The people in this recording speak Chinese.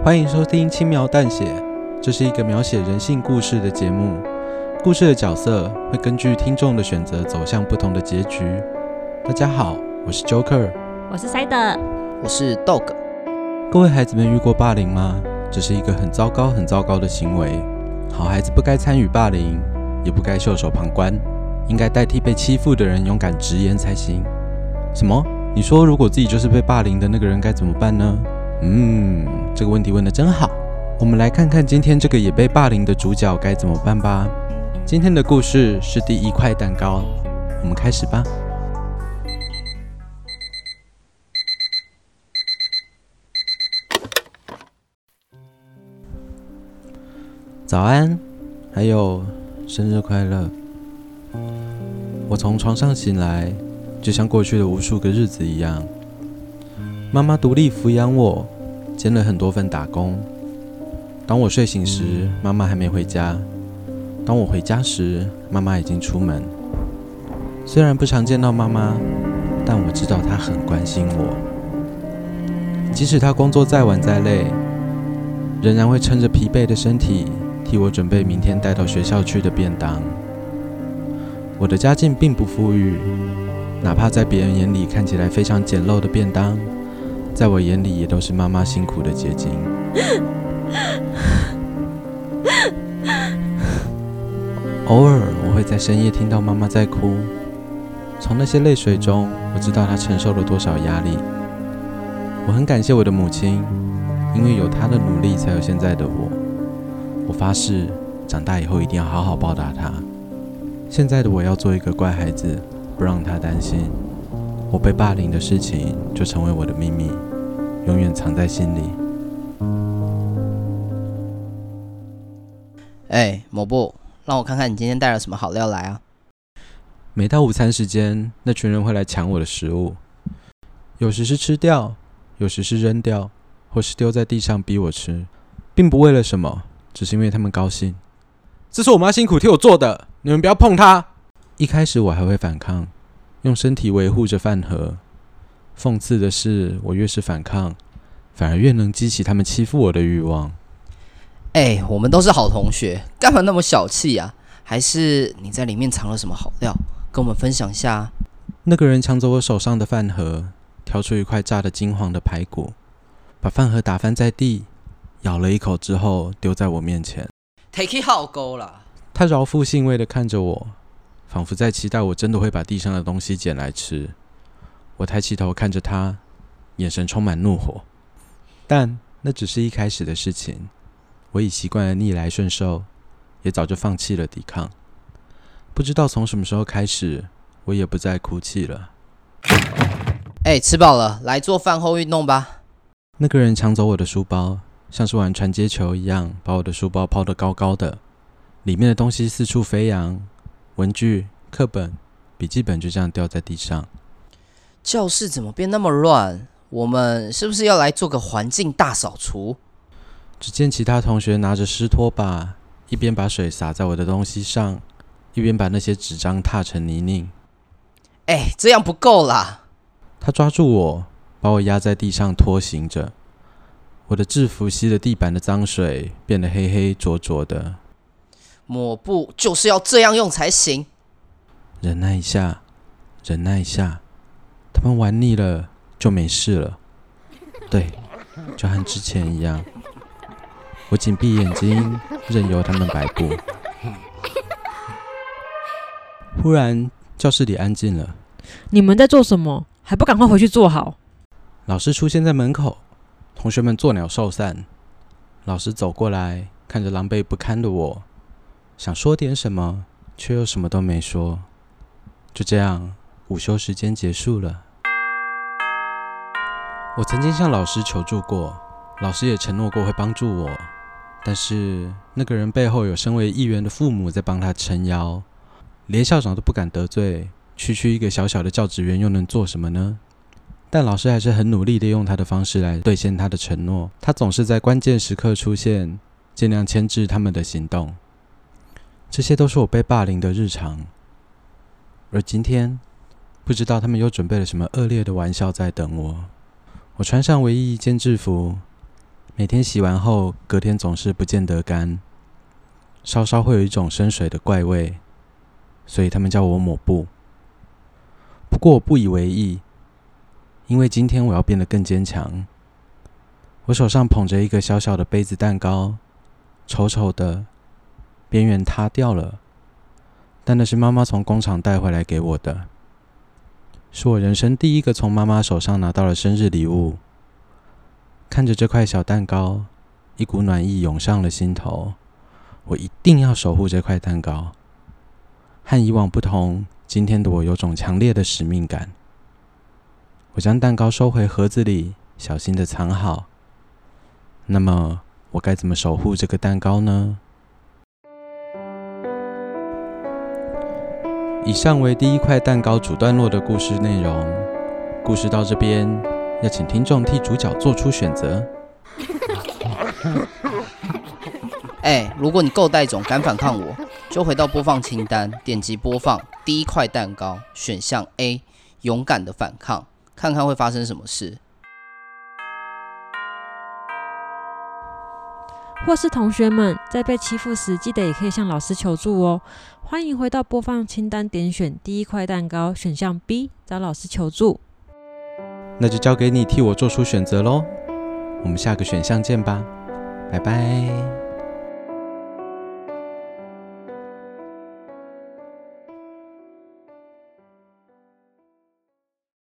欢迎收听《轻描淡写》，这是一个描写人性故事的节目。故事的角色会根据听众的选择走向不同的结局。大家好，我是 Joker，我是 Side，我是 Dog。各位孩子们遇过霸凌吗？这是一个很糟糕、很糟糕的行为。好孩子不该参与霸凌，也不该袖手旁观，应该代替被欺负的人勇敢直言才行。什么？你说如果自己就是被霸凌的那个人该怎么办呢？嗯，这个问题问的真好。我们来看看今天这个也被霸凌的主角该怎么办吧。今天的故事是第一块蛋糕，我们开始吧。早安，还有生日快乐。我从床上醒来，就像过去的无数个日子一样。妈妈独立抚养我，兼了很多份打工。当我睡醒时，妈妈还没回家；当我回家时，妈妈已经出门。虽然不常见到妈妈，但我知道她很关心我。即使她工作再晚再累，仍然会撑着疲惫的身体替我准备明天带到学校去的便当。我的家境并不富裕，哪怕在别人眼里看起来非常简陋的便当。在我眼里，也都是妈妈辛苦的结晶。偶尔，我会在深夜听到妈妈在哭，从那些泪水中，我知道她承受了多少压力。我很感谢我的母亲，因为有她的努力，才有现在的我。我发誓，长大以后一定要好好报答她。现在的我要做一个乖孩子，不让她担心。我被霸凌的事情就成为我的秘密，永远藏在心里。哎，某部，让我看看你今天带了什么好料来啊！每到午餐时间，那群人会来抢我的食物，有时是吃掉，有时是扔掉，或是丢在地上逼我吃，并不为了什么，只是因为他们高兴。这是我妈辛苦替我做的，你们不要碰它。一开始我还会反抗。用身体维护着饭盒。讽刺的是，我越是反抗，反而越能激起他们欺负我的欲望。哎，我们都是好同学，干嘛那么小气啊？还是你在里面藏了什么好料，跟我们分享一下？那个人抢走我手上的饭盒，挑出一块炸得金黄的排骨，把饭盒打翻在地，咬了一口之后丢在我面前。Take it 好勾了。他饶富兴味地看着我。仿佛在期待我真的会把地上的东西捡来吃。我抬起头看着他，眼神充满怒火。但那只是一开始的事情。我已习惯了逆来顺受，也早就放弃了抵抗。不知道从什么时候开始，我也不再哭泣了。哎，吃饱了，来做饭后运动吧。那个人抢走我的书包，像是玩传接球一样，把我的书包抛得高高的，里面的东西四处飞扬。文具、课本、笔记本就这样掉在地上。教室怎么变那么乱？我们是不是要来做个环境大扫除？只见其他同学拿着湿拖把，一边把水洒在我的东西上，一边把那些纸张踏成泥泞。哎，这样不够啦！他抓住我，把我压在地上拖行着。我的制服吸了地板的脏水，变得黑黑浊浊的。抹布就是要这样用才行。忍耐一下，忍耐一下，他们玩腻了就没事了。对，就和之前一样。我紧闭眼睛，任由他们摆布。忽然，教室里安静了。你们在做什么？还不赶快回去坐好？老师出现在门口，同学们作鸟兽散。老师走过来，看着狼狈不堪的我。想说点什么，却又什么都没说。就这样，午休时间结束了。我曾经向老师求助过，老师也承诺过会帮助我。但是那个人背后有身为议员的父母在帮他撑腰，连校长都不敢得罪，区区一个小小的教职员又能做什么呢？但老师还是很努力地用他的方式来兑现他的承诺。他总是在关键时刻出现，尽量牵制他们的行动。这些都是我被霸凌的日常，而今天，不知道他们又准备了什么恶劣的玩笑在等我。我穿上唯一一件制服，每天洗完后，隔天总是不见得干，稍稍会有一种生水的怪味，所以他们叫我抹布。不过我不以为意，因为今天我要变得更坚强。我手上捧着一个小小的杯子蛋糕，丑丑的，边缘塌掉了，但那是妈妈从工厂带回来给我的，是我人生第一个从妈妈手上拿到了生日礼物。看着这块小蛋糕，一股暖意涌上了心头。我一定要守护这块蛋糕。和以往不同，今天的我有种强烈的使命感。我将蛋糕收回盒子里，小心的藏好。那么，我该怎么守护这个蛋糕呢？以上为第一块蛋糕主段落的故事内容。故事到这边，要请听众替主角做出选择。哎，如果你够带种，敢反抗我，就回到播放清单，点击播放第一块蛋糕，选项 A，勇敢的反抗，看看会发生什么事。或是同学们在被欺负时，记得也可以向老师求助哦。欢迎回到播放清单，点选第一块蛋糕，选项 B，找老师求助。那就交给你替我做出选择喽。我们下个选项见吧，拜拜。